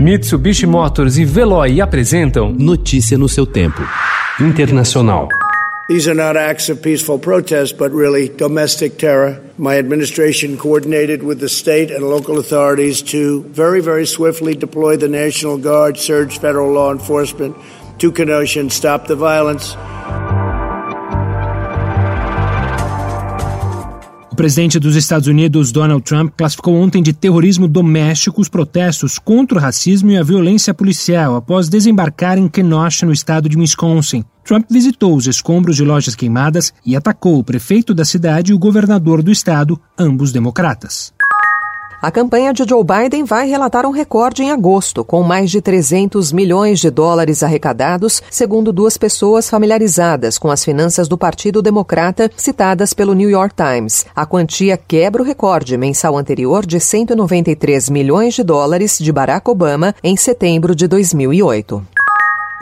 Mitsubishi Motors e Veloy apresentam Notícia no seu tempo. Internacional. These are not acts of peaceful protest, but really domestic terror. My administration coordinated with the state and local authorities to very, very swiftly deploy the National Guard, surge federal law enforcement to Kenosha and stop the violence. Presidente dos Estados Unidos, Donald Trump, classificou ontem de terrorismo doméstico os protestos contra o racismo e a violência policial após desembarcar em Kenosha, no estado de Wisconsin. Trump visitou os escombros de lojas queimadas e atacou o prefeito da cidade e o governador do estado, ambos democratas. A campanha de Joe Biden vai relatar um recorde em agosto, com mais de 300 milhões de dólares arrecadados, segundo duas pessoas familiarizadas com as finanças do Partido Democrata citadas pelo New York Times. A quantia quebra o recorde mensal anterior de 193 milhões de dólares de Barack Obama em setembro de 2008.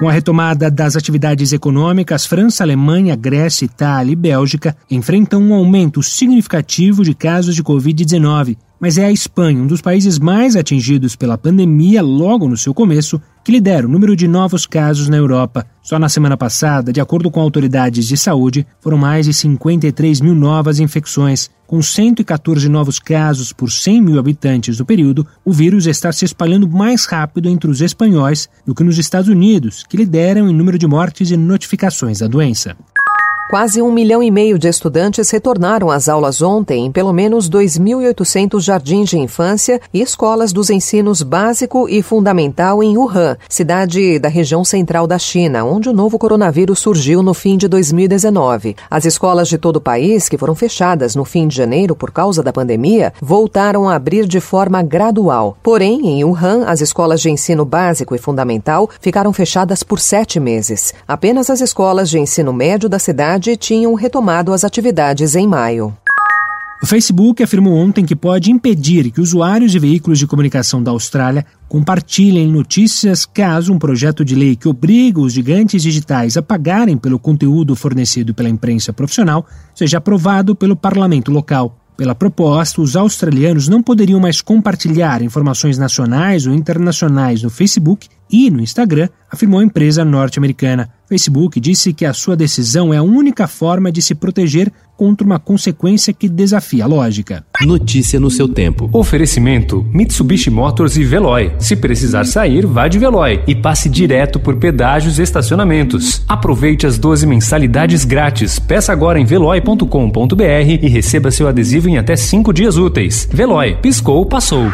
Com a retomada das atividades econômicas, França, Alemanha, Grécia, Itália e Bélgica enfrentam um aumento significativo de casos de Covid-19 mas é a Espanha, um dos países mais atingidos pela pandemia logo no seu começo, que lidera o número de novos casos na Europa. Só na semana passada, de acordo com autoridades de saúde, foram mais de 53 mil novas infecções. Com 114 novos casos por 100 mil habitantes no período, o vírus está se espalhando mais rápido entre os espanhóis do que nos Estados Unidos, que lideram em número de mortes e notificações da doença. Quase um milhão e meio de estudantes retornaram às aulas ontem em pelo menos 2.800 jardins de infância e escolas dos ensinos básico e fundamental em Wuhan, cidade da região central da China, onde o novo coronavírus surgiu no fim de 2019. As escolas de todo o país, que foram fechadas no fim de janeiro por causa da pandemia, voltaram a abrir de forma gradual. Porém, em Wuhan, as escolas de ensino básico e fundamental ficaram fechadas por sete meses. Apenas as escolas de ensino médio da cidade cidade tinham retomado as atividades em maio. O Facebook afirmou ontem que pode impedir que usuários de veículos de comunicação da Austrália compartilhem notícias caso um projeto de lei que obriga os gigantes digitais a pagarem pelo conteúdo fornecido pela imprensa profissional seja aprovado pelo parlamento local. Pela proposta, os australianos não poderiam mais compartilhar informações nacionais ou internacionais no Facebook e no Instagram, afirmou a empresa norte-americana. Facebook disse que a sua decisão é a única forma de se proteger contra uma consequência que desafia a lógica. Notícia no seu tempo. Oferecimento: Mitsubishi Motors e Veloy. Se precisar sair, vá de Veloy e passe direto por pedágios e estacionamentos. Aproveite as 12 mensalidades grátis. Peça agora em veloy.com.br e receba seu adesivo em até 5 dias úteis. Veloy, piscou, passou.